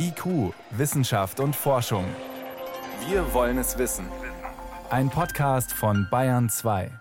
IQ, Wissenschaft und Forschung. Wir wollen es wissen. Ein Podcast von Bayern 2.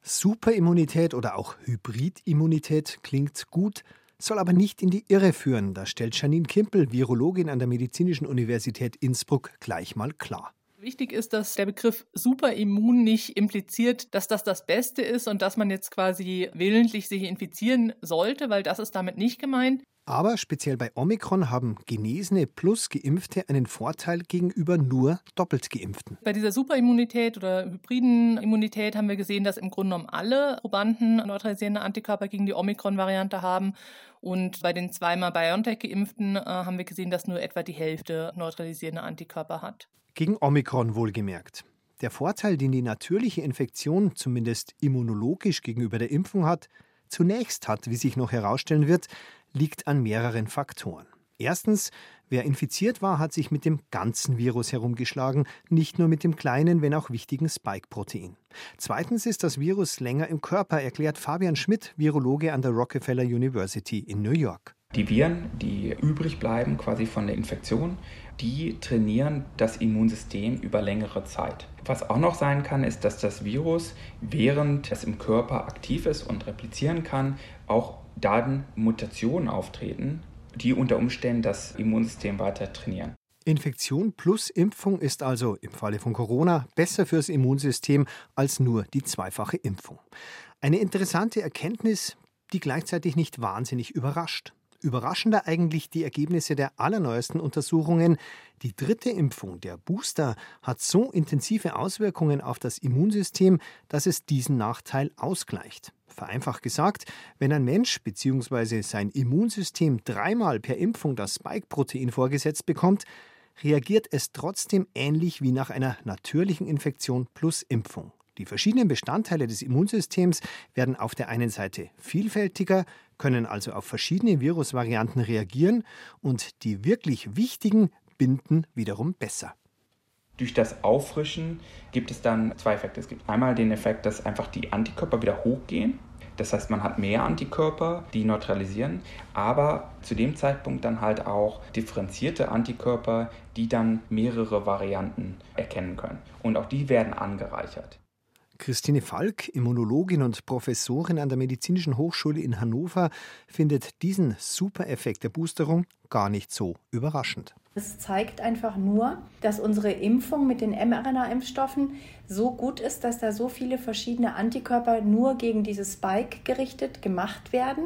Superimmunität oder auch Hybridimmunität klingt gut, soll aber nicht in die Irre führen. Das stellt Janine Kimpel, Virologin an der Medizinischen Universität Innsbruck, gleich mal klar. Wichtig ist, dass der Begriff Superimmun nicht impliziert, dass das das Beste ist und dass man jetzt quasi willentlich sich infizieren sollte, weil das ist damit nicht gemeint. Aber speziell bei Omikron haben Genesene plus Geimpfte einen Vorteil gegenüber nur doppelt Geimpften. Bei dieser Superimmunität oder hybriden Immunität haben wir gesehen, dass im Grunde genommen alle Probanden neutralisierende Antikörper gegen die Omikron-Variante haben. Und bei den zweimal BioNTech-Geimpften äh, haben wir gesehen, dass nur etwa die Hälfte neutralisierende Antikörper hat. Gegen Omikron wohlgemerkt. Der Vorteil, den die natürliche Infektion zumindest immunologisch gegenüber der Impfung hat, zunächst hat, wie sich noch herausstellen wird, liegt an mehreren Faktoren. Erstens, wer infiziert war, hat sich mit dem ganzen Virus herumgeschlagen, nicht nur mit dem kleinen, wenn auch wichtigen Spike-Protein. Zweitens ist das Virus länger im Körper, erklärt Fabian Schmidt, Virologe an der Rockefeller University in New York. Die Viren, die übrig bleiben quasi von der Infektion, die trainieren das Immunsystem über längere Zeit. Was auch noch sein kann, ist, dass das Virus, während es im Körper aktiv ist und replizieren kann, auch dann Mutationen auftreten, die unter Umständen das Immunsystem weiter trainieren. Infektion plus Impfung ist also im Falle von Corona besser fürs Immunsystem als nur die zweifache Impfung. Eine interessante Erkenntnis, die gleichzeitig nicht wahnsinnig überrascht. Überraschender eigentlich die Ergebnisse der allerneuesten Untersuchungen. Die dritte Impfung, der Booster, hat so intensive Auswirkungen auf das Immunsystem, dass es diesen Nachteil ausgleicht. Vereinfacht gesagt, wenn ein Mensch bzw. sein Immunsystem dreimal per Impfung das Spike-Protein vorgesetzt bekommt, reagiert es trotzdem ähnlich wie nach einer natürlichen Infektion plus Impfung. Die verschiedenen Bestandteile des Immunsystems werden auf der einen Seite vielfältiger, können also auf verschiedene Virusvarianten reagieren und die wirklich wichtigen binden wiederum besser. Durch das Auffrischen gibt es dann zwei Effekte. Es gibt einmal den Effekt, dass einfach die Antikörper wieder hochgehen. Das heißt, man hat mehr Antikörper, die neutralisieren, aber zu dem Zeitpunkt dann halt auch differenzierte Antikörper, die dann mehrere Varianten erkennen können. Und auch die werden angereichert. Christine Falk, Immunologin und Professorin an der Medizinischen Hochschule in Hannover, findet diesen Supereffekt der Boosterung gar nicht so überraschend. Es zeigt einfach nur, dass unsere Impfung mit den mRNA-Impfstoffen so gut ist, dass da so viele verschiedene Antikörper nur gegen dieses Spike gerichtet gemacht werden,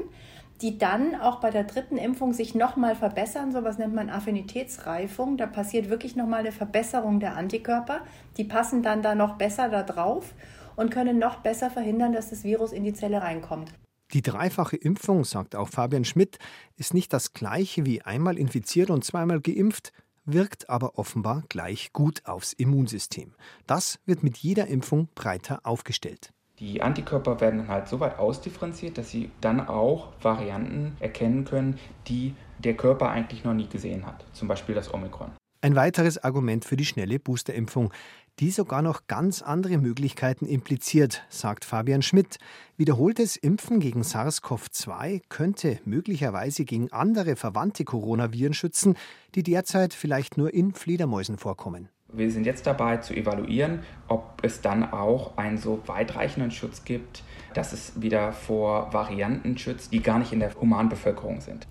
die dann auch bei der dritten Impfung sich nochmal verbessern. So was nennt man Affinitätsreifung. Da passiert wirklich nochmal eine Verbesserung der Antikörper. Die passen dann da noch besser da drauf und können noch besser verhindern, dass das Virus in die Zelle reinkommt. Die dreifache Impfung, sagt auch Fabian Schmidt, ist nicht das gleiche wie einmal infiziert und zweimal geimpft, wirkt aber offenbar gleich gut aufs Immunsystem. Das wird mit jeder Impfung breiter aufgestellt. Die Antikörper werden dann halt so weit ausdifferenziert, dass sie dann auch Varianten erkennen können, die der Körper eigentlich noch nie gesehen hat. Zum Beispiel das Omikron. Ein weiteres Argument für die schnelle Boosterimpfung die sogar noch ganz andere Möglichkeiten impliziert, sagt Fabian Schmidt. Wiederholtes Impfen gegen SARS-CoV-2 könnte möglicherweise gegen andere verwandte Coronaviren schützen, die derzeit vielleicht nur in Fledermäusen vorkommen. Wir sind jetzt dabei zu evaluieren, ob es dann auch einen so weitreichenden Schutz gibt, dass es wieder vor Varianten schützt, die gar nicht in der Humanbevölkerung sind.